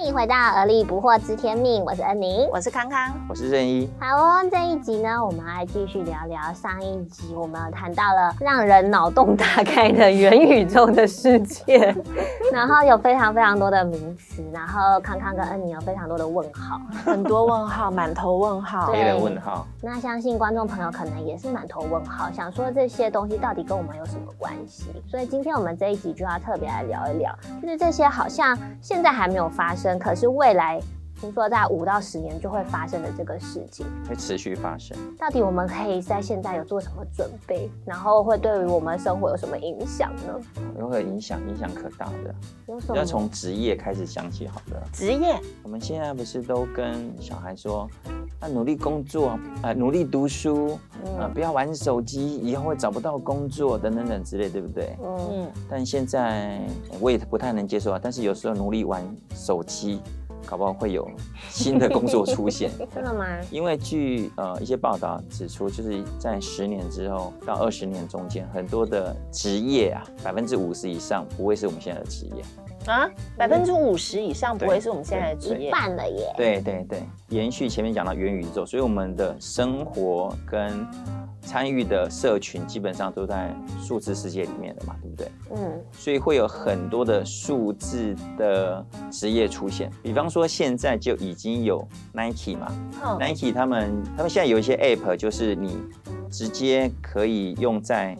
欢迎回到《而立不惑知天命》，我是恩宁。我是康康。我是任一，好哦，这一集呢，我们来继续聊聊上一集我们谈到了让人脑洞大开的元宇宙的世界，然后有非常非常多的名词，然后康康跟恩宁有非常多的问号。很多问号，满头问号对黑人问号，那相信观众朋友可能也是满头问号，想说这些东西到底跟我们有什么关系？所以今天我们这一集就要特别来聊一聊，就是这些好像现在还没有发生，可是未来听说在五到十年就会发生的这个事情，会持续发生。到底我们可以在现在有做什么准备？然后会对于我们生活有什么影响呢？如何影响？影响可大的。有什么？要从职业开始想起好了。职业我们现在不是都跟小孩说，啊，努力工作，啊，努力读书，啊，不要玩手机，以后会找不到工作，等等等之类，对不对？嗯，嗯，但现在我也不太能接受啊。但是有时候努力玩手机，搞不好会有新的工作出现。真的吗？因为据呃一些报道指出，就是在十年之后到二十年中间，很多的职业啊，百分之五十以上不会是我们现在的职业。啊，百分之五十以上不会是我们现在的职一业。半了耶。对对对，延续前面讲到元宇宙，所以我们的生活跟参与的社群基本上都在数字世界里面的嘛，对不对？嗯所以会有很多的数字的职业出现。比方说，现在就已经有 Nike 嘛、嗯 n i k e 他们他们现在有一些 App，就是你直接可以用在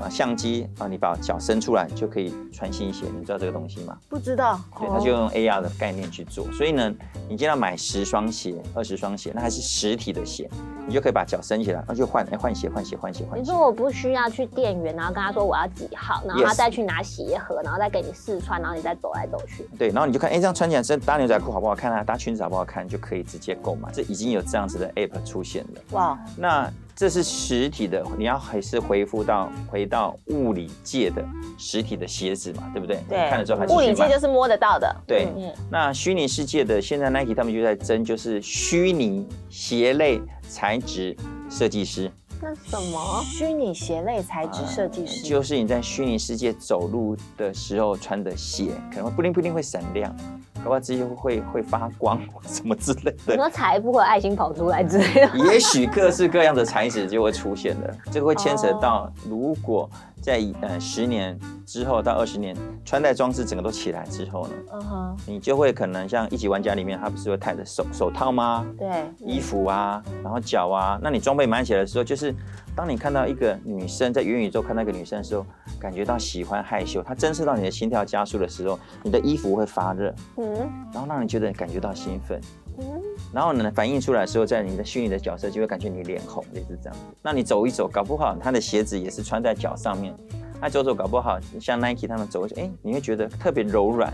啊相机啊，你把脚伸出来就可以穿新鞋，你知道这个东西吗？不知道。对，他就用 AR 的概念去做。所以呢，你今天要买十双鞋、二十双鞋，那还是实体的鞋，你就可以把脚伸起来，然后就换哎换鞋、换鞋、换鞋、换鞋。你说我不需要去店员，然后跟他说我要几号，然后他再去拿鞋盒，然后再给你试穿，然后你再走来走去。对，然后你就看，哎，这样穿起来是搭牛仔裤好不好看啊？搭裙子好不好看？就可以直接购买。这已经有这样子的 app 出现了。哇，那这是实体的，你要还是恢复到回到物理界的实体的鞋子嘛，对不对？对你看了之后还是物理界就是摸得到的。对嗯，那虚拟世界的现在 Nike 他们就在争，就是虚拟鞋类材质设计师，那什么？虚拟鞋类材质设计师。就是你在虚拟世界走路的时候穿的鞋，可能会不一定不一定会闪亮，搞不好直接会会发光什么之类的。你说财富或爱心跑出来之类的？也许各式各样的材质就会出现了，这个会牵扯到，如果在呃十年之后到二十年，穿戴装置整个都起来之后呢，嗯哼，你就会可能像一级玩家里面，他不是会戴着手手套吗？对，衣服啊，然后脚啊，那你装备满起来的时候，就是当你看到一个女生在元宇宙看到一个女生的时候，感觉到喜欢害羞，她侦测到你的心跳加速的时候，你的衣服会发热，嗯然后让你觉得感觉到兴奋。然后呢，反映出来时候，在你的虚拟的角色就会感觉你脸红，类似这样。那你走一走，搞不好他的鞋子也是穿在脚上面，他走走搞不好像 Nike 他们走，哎，你会觉得特别柔软，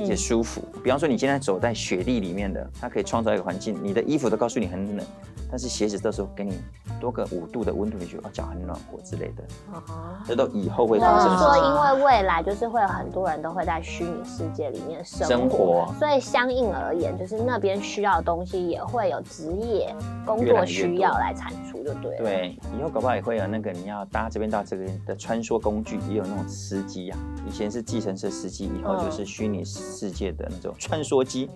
而且嗯，舒服。比方说你今天走在雪地里面的，它可以创造一个环境，你的衣服都告诉你很冷，但是鞋子到时候给你多个五度的温度，你觉得哦脚很暖和之类的，哦这都以后会发生说，因为未来就是会有很多人都会在虚拟世界里面生活，生活所以相应而言，就是那边需要的东西也会有职业工作需要来产出，就对了。，对，以后搞不好也会有那个你要搭这边到这边的穿梭工具，也有那种司机啊。以前是计程车司机，以后就是虚拟世界的那种穿梭机。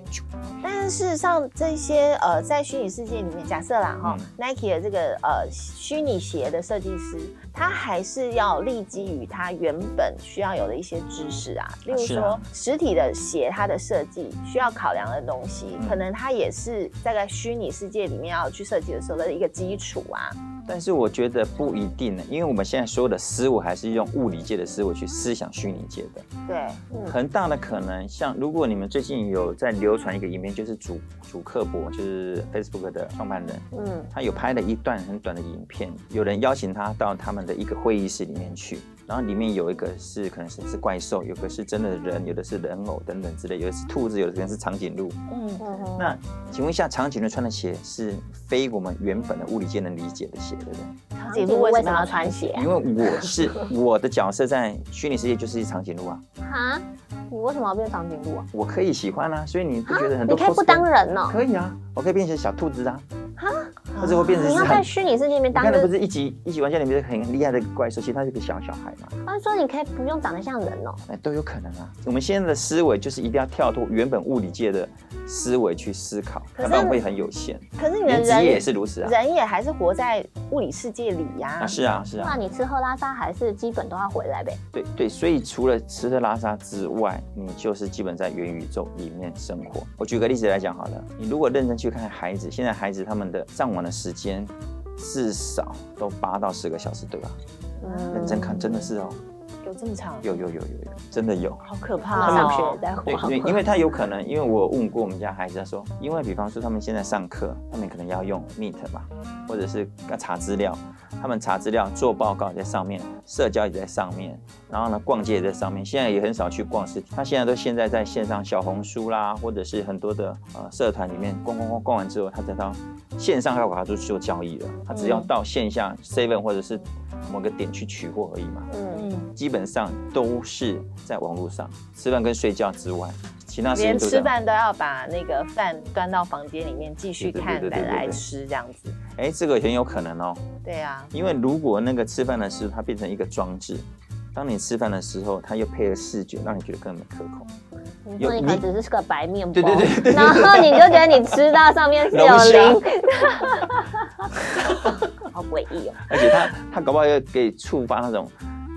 但是事实上，这些呃，在虚拟世界里面，假设啦哈、嗯 n i k e 的这个呃虚拟鞋的设计师，他还是要立基于他原本需要有的一些知识啊，例如说、实体的鞋它的设计需要考量的东西，嗯可能它也是在在虚拟世界里面要去设计的时候的一个基础啊。但是我觉得不一定呢，因为我们现在所有的思维还是用物理界的思维去思想虚拟界的。对，很大的可能，像如果你们最近有在流传一个影片，就是主主克伯，就是 Facebook 的创办人，嗯。他有拍了一段很短的影片，有人邀请他到他们的一个会议室里面去，然后里面有一个是可能是是怪兽，有个是真的人，有的是人偶等等之类，有的是兔子，有的可能是长颈鹿。嗯，嗯那请问一下，长颈鹿穿的鞋是非我们原本的物理界能理解的鞋，对不对？长颈鹿为什么要穿鞋？因为我是我的角色在虚拟世界就是一长颈鹿啊，哈，你为什么要变长颈鹿啊？我可以喜欢啊，所以你不觉得很多你可以不当人哦、可以啊，我可以变成小兔子啊，或者我变成你要在虚拟世界里面当个你看的不，是一级一级玩家里面很很厉害的怪兽，其实他是个小小孩嘛，他说你可以不用长得像人哦、哎，都有可能啊。我们现在的思维就是一定要跳脱原本物理界的思维去思考，可是要不然会很有限。可是你的连职业也是如此啊。人也还是活在物理世界里呀、啊，是啊，是啊，那你吃喝拉撒还是基本都要回来呗。对对，所以除了吃喝拉撒之外，你就是基本在元宇宙里面生活。我举个例子来讲好了，你如果认真去看孩子，现在孩子他们的上网的时间至少都八到十个小时，对吧？嗯认真看，真的是哦，有这么长，有有有有有，真的有。好可怕哦！对，因为他有可能，因为我问过我们家孩子，他说，因为比方说他们现在上课，他们可能要用 Meet 嘛，或者是要查资料，他们查资料做报告在上面，社交也在上面，然后呢逛街也在上面，现在也很少去逛实体，他现在都现在在线上小红书啦，或者是很多的呃社团里面逛逛逛逛完之后，他再到线上要把它做做交易了，他只要嗯到线下 Seven 或者是某个点去取货而已嘛。嗯，嗯，基本上都是在网络上吃饭跟睡觉之外，其他连。吃饭都要把那个饭端到房间里面继续看再对对对对来吃这样子。哎，这个很有可能哦，对啊，因为如果那个吃饭的时候它变成一个装置，当你吃饭的时候，它又配了视觉，让你觉得更可口。你说你可能只是个白面包，对对对对对然后你就觉得你吃到上面是有龙虾鳞，好诡异哦。而且它它搞不好又可以触发那种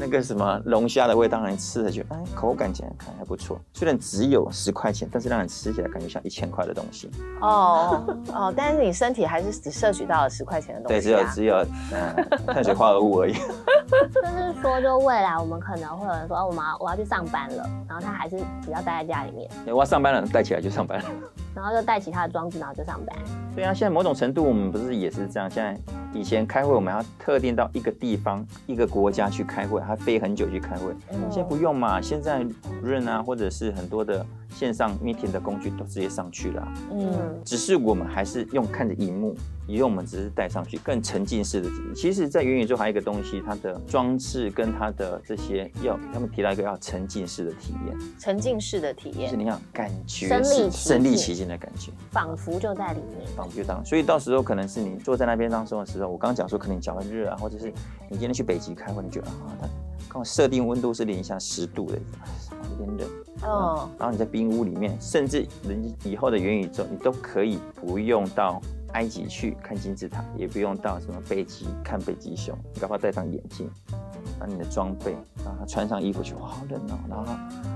那个什么龙虾的味道，让你吃了觉得哎口感起来看还不错。虽然只有十块钱，但是让你吃起来感觉像一千块的东西。哦哦，但是你身体还是只摄取到了十块钱的东西对，只。有只有嗯碳水化合物而已。就是说，就未来我们可能会有人说，哦我们我要去上班了，然后他还是只要待在家里面，我要上班了，带起来就上班了。然后就带其他的装置，然后就上班。对啊，现在某种程度我们不是也是这样？现在以前开会我们要特定到一个地方、一个国家去开会，还飞很久去开会。嗯现在不用嘛，现在 Run 啊，或者是很多的线上 meeting 的工具都直接上去了啊、嗯，只是我们还是用看着荧幕，以后我们只是带上去更沉浸式的。其实，在元宇宙还有一个东西，它的装置跟它的这些要，他们提到一个要沉浸式的体验，沉浸式的体验。就是你要感觉身临身临境其境的感觉。仿佛就在里面。仿佛就当，所以到时候可能是你坐在那边当中的时候，我刚刚讲说可能你脚很热啊，或者是你今天去北极开会，你觉得啊，它刚好设定温度是零下十度的，啊有点冷，嗯，然后你在冰屋里面，甚至人以后的元宇宙，你都可以不用到埃及去看金字塔，也不用到什么北极看北极熊，你搞不好戴上眼镜，把你的装备，然后穿上衣服去，哇，好冷哦，然后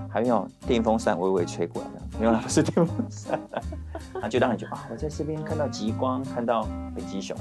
还有电风扇微微吹过来的，没有啦，不是电风扇，那就让你觉得啊，我在这边看到极光，看到北极熊，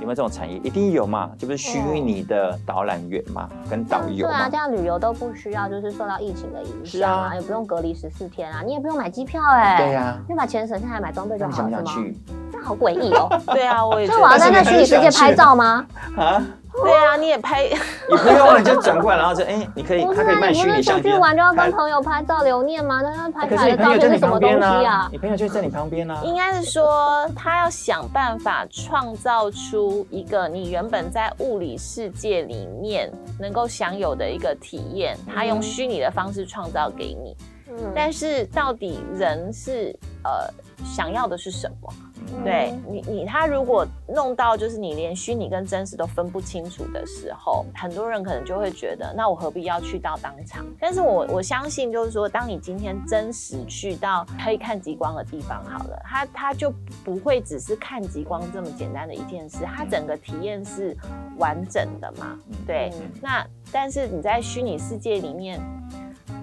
有没有这种产业？一定有嘛，这不是虚拟的导览员嘛，跟导游对啊，嘛这。样旅游都不需要，就是受到疫情的影是啊响啊，也不用隔离十四天啊，你也不用买机票哎、对呀你把钱省下来买装备就好了，是吗？想不想去这好诡异哦。对啊，我也觉 所以我要。在那虚拟世界拍照吗？啊？对啊，你也拍，你不用，你就转过来，然后就哎、你可以，他可以卖你不是虚拟相机出去玩就要跟朋友拍照留念吗？那他拍出来的照片是什么东西啊啊，？你朋友就在你旁边啊。应该是说他要想办法创造出一个你原本在物理世界里面能够享有的一个体验，他用虚拟的方式创造给你。嗯但是到底人是呃想要的是什么？嗯对你，你他如果弄到就是你连虚拟跟真实都分不清楚的时候，很多人可能就会觉得，那我何必要去到当场？但是我我相信，就是说，当你今天真实去到可以看极光的地方，好了，它它就不会只是看极光这么简单的一件事，它整个体验是完整的嘛？对，嗯那但是你在虚拟世界里面，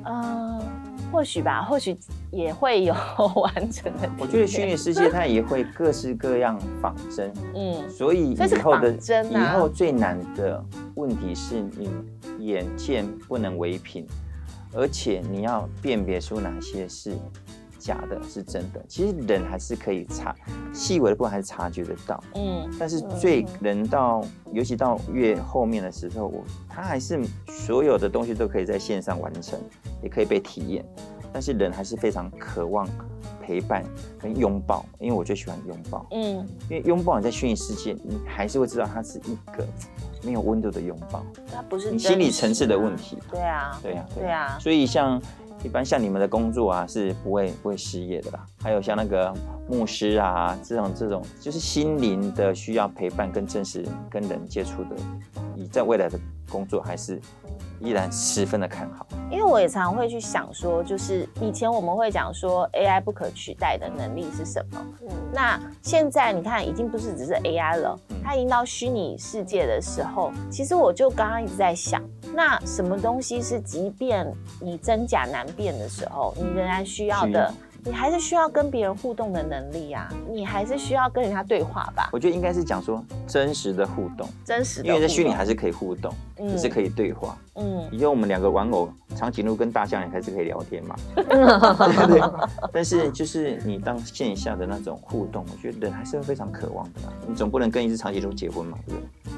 呃，或许吧，或许也会有 完整的。我觉得虚拟世界它也会各式各样仿真，嗯。所以以后的以后最难的问题是你眼见不能为凭，而且你要辨别出哪些是假的，是真的。其实人还是可以察细微的部分还是察觉得到，嗯但是最。人到尤其到越后面的时候，我他还是所有的东西都可以在线上完成，也可以被体验，但是人还是非常渴望陪伴跟拥抱，因为我最喜欢拥抱，嗯。因为拥抱你在虚拟世界，你还是会知道它是一个没有温度的拥抱，它不是你心理层次的啊问题。对啊，对啊、对啊，所以像一般像你们的工作啊，是不会不会失业的啦。还有像那个牧师啊，这种这种就是心灵的需要陪伴跟真实跟人接触的，你在未来的工作还是依然十分的看好。因为我也常会去想说，就是以前我们会讲说 AI 不可取代的能力是什么？嗯，那现在你看，已经不是只是 AI 了嗯，它已经到虚拟世界的时候，其实我就刚刚一直在想，那什么东西是即便你真假难辨的时候，你仍然需要的？你还是需要跟别人互动的能力啊，你还是需要跟人家对话吧，我觉得应该是讲说真实的互动，真实的。因为在虚拟还是可以互动，嗯也是可以对话。嗯，以后我们两个玩偶长颈鹿跟大象也还是可以聊天嘛，对 不对？但是就是你当线下的那种互动，我觉得人还是会非常渴望的啦。你总不能跟一只长颈鹿结婚嘛，对不对？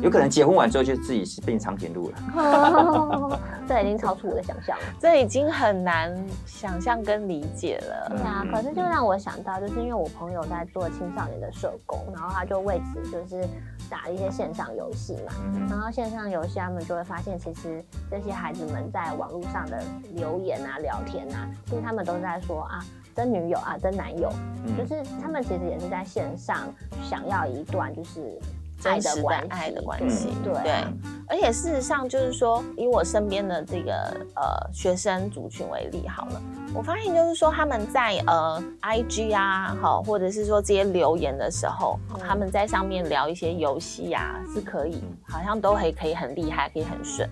有可能结婚完之后就自己是变长颈鹿了。这已经超出我的想象了。这已经很难想象跟理解了。对啊，嗯可是就让我想到，就是因为我朋友在做青少年的社工，然后他就为此就是打一些线上游戏嘛，嗯然后线上游戏他们就会发现，其实这些孩子们在网络上的留言啊、聊天啊，其实他们都在说啊。真女友啊，真男友，嗯就是他们其实也是在线上想要一段就是爱的的关系，爱的关系，对对啊而且事实上就是说，以我身边的这个呃学生族群为例好了，我发现就是说他们在呃 IG 啊，好，或者是说这些留言的时候，嗯他们在上面聊一些游戏啊，是可以，好像都可以可以很厉害，可以很顺。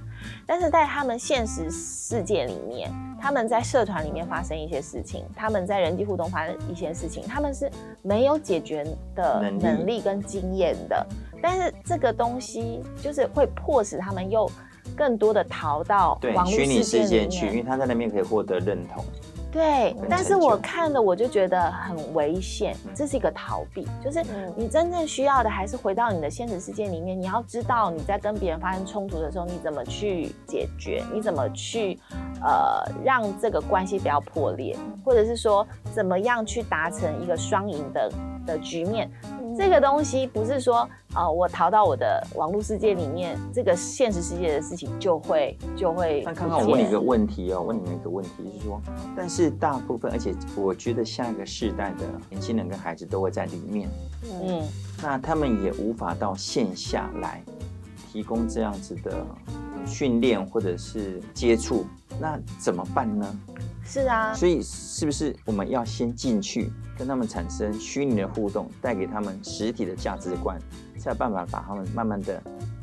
但是在他们现实世界里面，他们在社团里面发生一些事情，他们在人际互动发生一些事情，他们是没有解决的能力跟经验的。但是这个东西就是会迫使他们又更多的逃到虚拟世界去，因为。他在那边可以获得认同。对，但是我看了我就觉得很危险，这是一个逃避，就是嗯。你真正需要的还是回到你的现实世界里面，你要知道你在跟别人发生冲突的时候，你怎么去解决，你怎么去呃让这个关系不要破裂，或者是说怎么样去达成一个双赢的的局面。这个东西不是说呃我逃到我的网络世界里面，这个现实世界的事情就会就会那不见刚刚我问你一个问题哦，问你们一个问题，就是说，但是大部分，而且我觉得下一个世代的年轻人跟孩子都会在里面，嗯。那他们也无法到线下来提供这样子的训练或者是接触，那怎么办呢？是啊，所以是不是我们要先进去跟他们产生虚拟的互动，带给他们实体的价值观，才有办法把他们慢慢的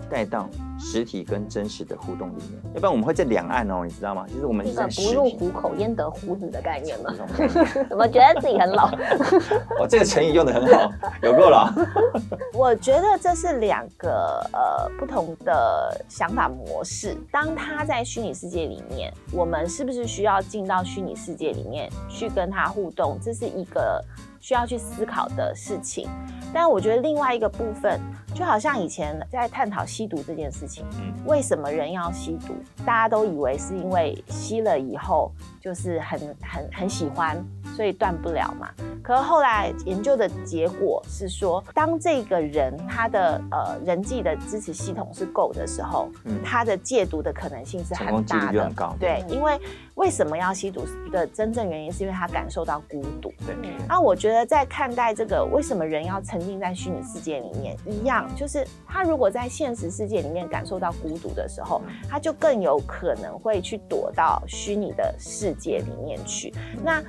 带到实体跟真实的互动里面。要不然我们会在两岸哦，你知道吗？就是我们一个在不入虎口焉得虎子的概念吗这？种概念。怎么觉得自己很老？哦，这个成语用的很好，有够了。我觉得这是两个呃不同的想法模式。当他在虚拟世界里面，我们是不是需要进到虚拟世界里面去跟他互动？这是一个需要去思考的事情。但我觉得另外一个部分，就好像以前在探讨吸毒这件事情，嗯为什么人要吸毒？大家都以为是因为吸了以后就是很很很喜欢，所以断不了嘛。可是后来研究的结果是说，当这个人他的呃人际的支持系统是够的时候，嗯他的戒毒的可能性是很大的就很。高。对，因为为什么要吸毒的真正原因，是因为他感受到孤独。对，那我觉得在看待这个为什么人要沉浸在虚拟世界里面一样，就是他如果在现实世界里面感受到孤独的时候，他就更有可能会去躲到虚拟的世界里面去。那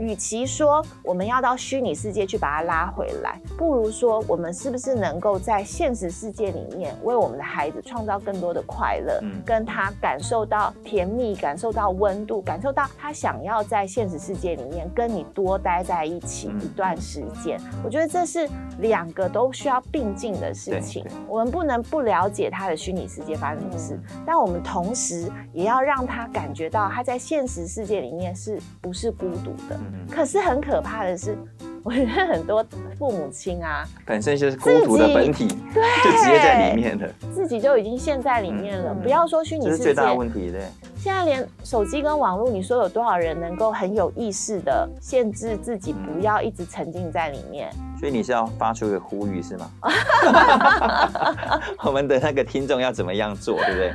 与其说我们要到虚拟世界去把它拉回来，不如说我们是不是能够在现实世界里面为我们的孩子创造更多的快乐，嗯跟他感受到甜蜜，感受到温度，感受到他想要在现实世界里面跟你多待在一起嗯一段时间。我觉得这是两个都需要并进的事情。我们不能不了解他的虚拟世界发生什么事，但我们同时也要让他感觉到他在现实世界里面是不是孤独的。嗯可是很可怕的是，我觉得很多父母亲啊，本身就是孤独的本体，对就直接在里面了，自己就已经陷在里面了。不要说虚拟世界，这是最大的问题，对。现在连手机跟网络，你说有多少人能够很有意识的限制自己，不要一直沉浸在里面？所以你是要发出一个呼吁是吗？我们的那个听众要怎么样做，对不对？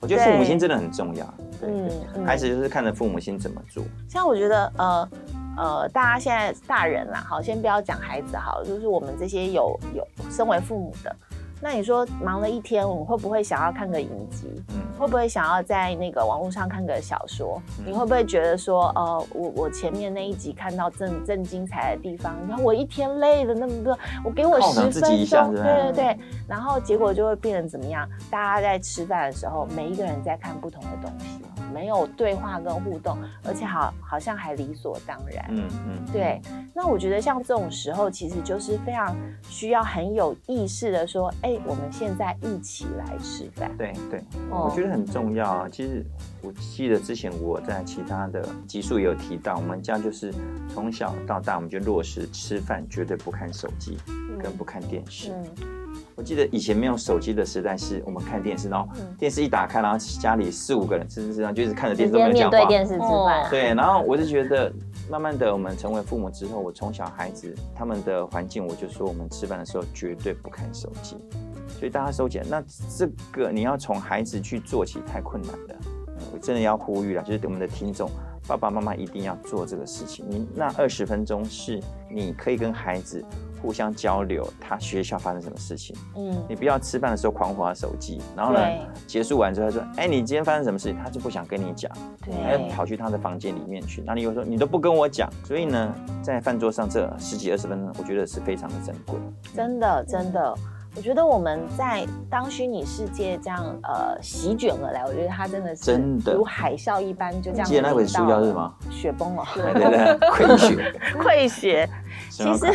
我觉得父母亲真的很重要。嗯，孩子就是看着父母亲怎么做。像我觉得，呃呃，大家现在大人啦，好，先不要讲孩子好，就是我们这些有有身为父母的。那你说忙了一天，我们会不会想要看个影集？嗯，会不会想要在那个网络上看个小说？你会不会觉得说，呃，我我前面那一集看到正正精彩的地方，然后我一天累了那么多，我给我十分钟，对对对，然后结果就会变成怎么样？大家在吃饭的时候，每一个人在看不同的东西。没有对话跟互动，而且好好像还理所当然。嗯嗯，对。那我觉得像这种时候，其实就是非常需要很有意识的说，哎，我们现在一起来吃饭。对对，我觉得很重要啊。其实我记得之前我在其他的集数也有提到，我们家就是从小到大，我们就落实吃饭绝对不看手机，跟不看电视。我记得以前没有手机的时代，是我们看电视，然后电视一打开，然后家里四五个人，甚至这样就一直看着电视都没有讲话。面对电视吃饭。对，然后我就觉得，慢慢的我们成为父母之后，我从小孩子他们的环境，我就说我们吃饭的时候绝对不看手机。所以大家收起来，那这个你要从孩子去做起太困难了。我真的要呼吁了，就是我们的听众，爸爸妈妈一定要做这个事情。你那二十分钟是你可以跟孩子。互相交流，他学校发生什么事情？嗯，你不要吃饭的时候狂划手机，然后呢，结束完之后他说：“哎，你今天发生什么事情？”他就不想跟你讲，他要跑去他的房间里面去。那你又说你都不跟我讲，所以呢，在饭桌上这十几二十分钟，我觉得是非常的珍贵。真的，真的，我觉得我们在当虚拟世界这样呃席卷而来，我觉得它真的是真的如海啸一般，就这样。记得那本书叫什么？雪崩了，对对对，溃血，溃血。其实，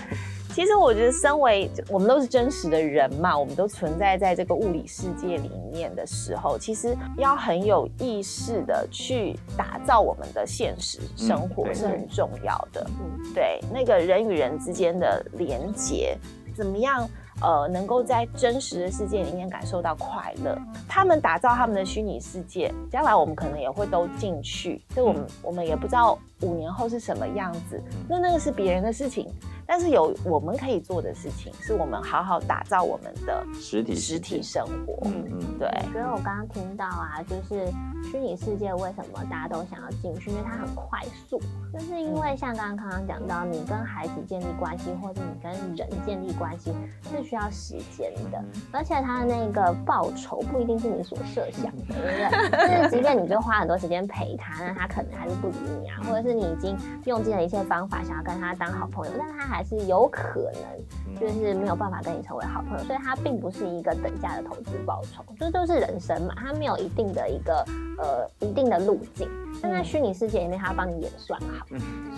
其实我觉得，身为我们都是真实的人嘛，我们都存在在这个物理世界里面的时候，其实要很有意识的去打造我们的现实生活是很重要的。嗯，对，那个人与人之间的连接，怎么样？呃，能够在真实的世界里面感受到快乐，他们打造他们的虚拟世界，将来我们可能也会都进去，所以我们我们也不知道五年后是什么样子，那那个是别人的事情。但是有我们可以做的事情，是我们好好打造我们的实体实体生活。嗯嗯，对。所以我刚刚听到啊，就是虚拟世界为什么大家都想要进去？因为它很快速，就是因为像刚刚刚刚讲到，你跟孩子建立关系，或者你跟人建立关系是需要时间的，而且它的那个报酬不一定是你所设想的，对不对？就是即便你就花很多时间陪他，那他可能还是不理你啊，或者是是你已经用尽了一切方法想要跟他当好朋友，但他。还是有可能，就是没有办法跟你成为好朋友，所以它并不是一个等价的投资报酬，这就是人生嘛，它没有一定的一个呃一定的路径。但在虚拟世界里面，它帮你演算好，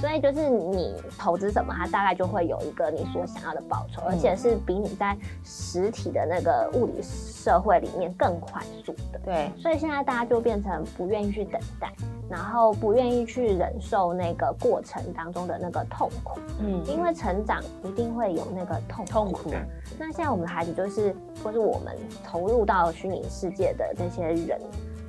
所以就是你投资什么，它大概就会有一个你所想要的报酬，而且是比你在实体的那个物理社会里面更快速的。对，所以现在大家就变成不愿意去等待，然后不愿意去忍受那个过程当中的那个痛苦。嗯，因为成长一定会有那个痛痛苦。那现在我们的孩子就是，或是我们投入到虚拟世界的这些人。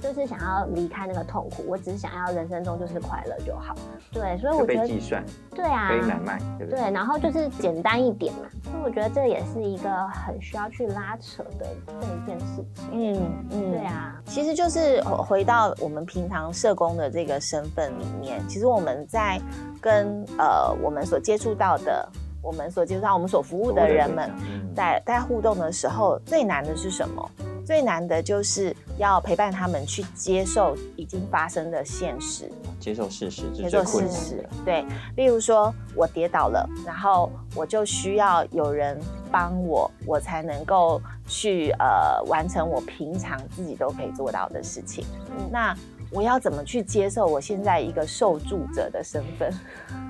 就是想要离开那个痛苦，我只是想要人生中就是快乐就好。对，所以我觉得计算，对啊，可以买卖，对不对？对，然后就是简单一点嘛。所以我觉得这也是一个很需要去拉扯的这一件事情。嗯嗯，对啊，其实就是回到我们平常社工的这个身份里面，其实我们在跟呃我们所接触到的，我们所接触到我们所服务的人们，在在互动的时候，最难的是什么？最难的就是要陪伴他们去接受已经发生的现实，接受事实，接受事实。对，例如说我跌倒了，然后我就需要有人帮我，我才能够去呃完成我平常自己都可以做到的事情。那我要怎么去接受我现在一个受助者的身份？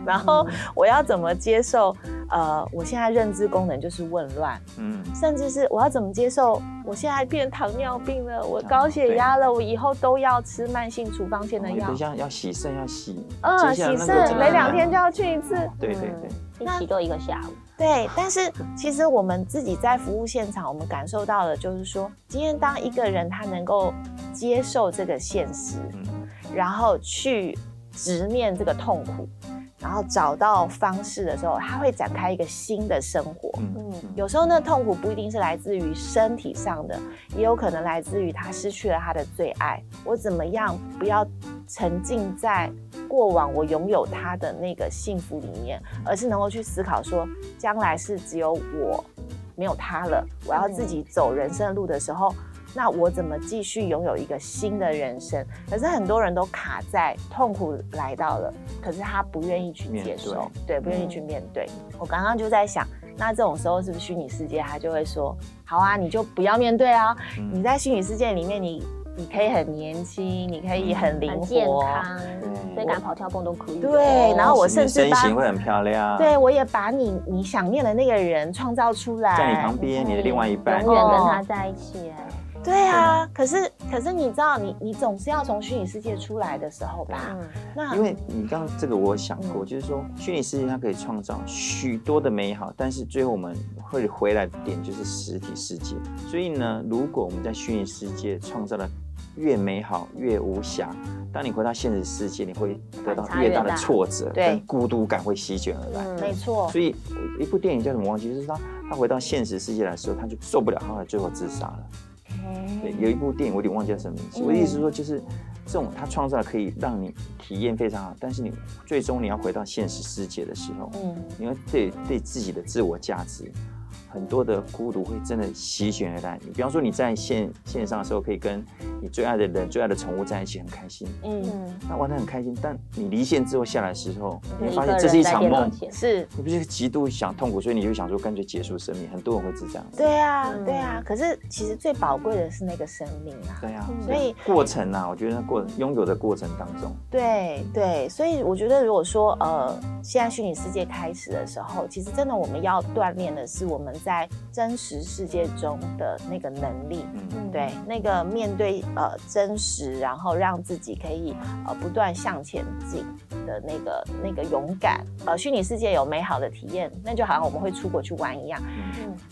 然后我要怎么接受？呃，我现在认知功能就是紊乱，嗯，甚至是我要怎么接受？我现在变糖尿病了，我高血压了，我以后都要吃慢性处方笺的药。像要洗肾要洗，嗯，洗肾每两天就要去一次。对对对。一起做一个下午。对，但是其实我们自己在服务现场，我们感受到的就是说，今天当一个人他能够接受这个现实，然后去直面这个痛苦，然后找到方式的时候，他会展开一个新的生活。嗯，有时候那痛苦不一定是来自于身体上的，也有可能来自于他失去了他的最爱。我怎么样不要沉浸在过往我拥有他的那个幸福里面，而是能够去思考说，将来是只有我没有他了，我要自己走人生的路的时候。那我怎么继续拥有一个新的人生？可是很多人都卡在痛苦来到了，可是他不愿意去接受，对，不愿意去面对。我刚刚就在想，那这种时候是不是虚拟世界他就会说，好啊，你就不要面对啊，你在虚拟世界里面，你你可以很年轻，你可以很灵很健活，康，所以敢跑跳蹦都可以。对，然后我甚至身把形会很漂亮，对，我也把你你想念的那个人创造出来，在你旁边，你的另外一半，永远跟他在一起。哎，对啊，可是可是你知道，你你总是要从虚拟世界出来的时候吧？嗯，那因为你刚刚这个我有想过，嗯就是说虚拟世界它可以创造许多的美好，但是最后我们会回来的点就是实体世界。所以呢，如果我们在虚拟世界创造的越美好越无瑕，当你回到现实世界，你会得到越大的挫折，对跟孤独感会席卷而来。嗯没错，所以一部电影叫什么忘记，就是他他回到现实世界来的时候，他就受不了，后来最后自杀了。对，有一部电影我有点忘记叫什么名字。我的意思是说，就是这种他创造可以让你体验非常好，但是你最终你要回到现实世界的时候，嗯，你要对对自己的自我价值。很多的孤独会真的席卷而来。你比方说你在线线上的时候，可以跟你最爱的人、最爱的宠物在一起，很开心，嗯，嗯，那玩的很开心。但你离线之后下来的时候，你会发现这是一场梦，是，你不是极度想痛苦，所以你就想说干脆结束生命。很多人会是这样。对啊，嗯对啊。可是其实最宝贵的是那个生命啊。对啊，嗯所以过程啊，我觉得过拥有的过程当中，对对，所以我觉得，如果说呃，现在虚拟世界开始的时候，其实真的我们要锻炼的是我们在真实世界中的那个能力。对，那个面对呃真实，然后让自己可以呃不断向前进的那个那个勇敢。呃，虚拟世界有美好的体验，那就好像我们会出国去玩一样。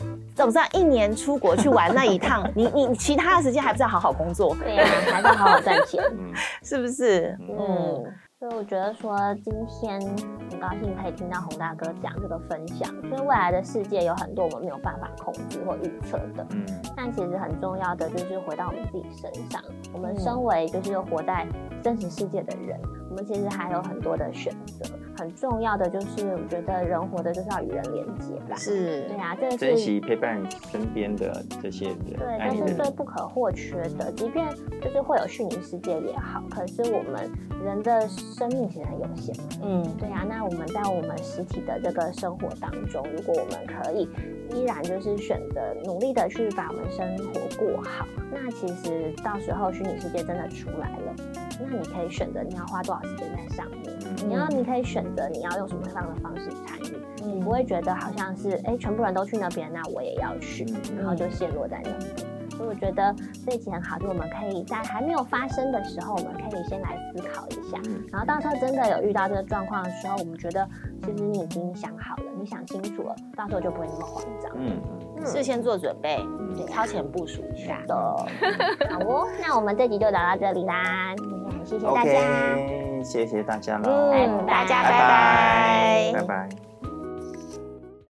嗯，总算，一年出国去玩那一趟，你你你其他的时间还不是要好好工作，对呀，还是要好好赚钱。嗯，是不是？嗯嗯，所以我觉得说，今天很高兴可以听到洪大哥讲这个分享。就是未来的世界有很多我们没有办法控制或预测的，嗯，但其实很重要的就是回到我们自己身上。我们嗯身为就是活在真实世界的人，我们其实还有很多的选择。很重要的就是，我觉得人活的就是要与人连接吧。是对，啊，这个珍惜陪伴身边的这些人，对，爱你的人，这是最不可或缺的。即便就是会有虚拟世界也好，可是我们人的生命其实很有限嘛。嗯，对啊，那我们在我们实体的这个生活当中，如果我们可以依然就是选择努力的去把我们生活过好，那其实到时候虚拟世界真的出来了，那你可以选择你要花多少时间在上面，你要你可以选择你要用什么样的方式参与，你不会觉得好像是哎全部人都去那边，那我也要去，然后就陷落在那边。所以我觉得这一集很好，就我们可以在还没有发生的时候，我们可以先来思考一下，嗯。然后到时候真的有遇到这个状况的时候，我们觉得其实你已经想好了，你想清楚了，到时候就不会那么慌张。嗯，事先做准备，对超前部署一下。的，好哦，那我们这集就聊到这里啦，谢谢大家。OK，谢谢大家喽，嗯大家拜拜拜拜拜。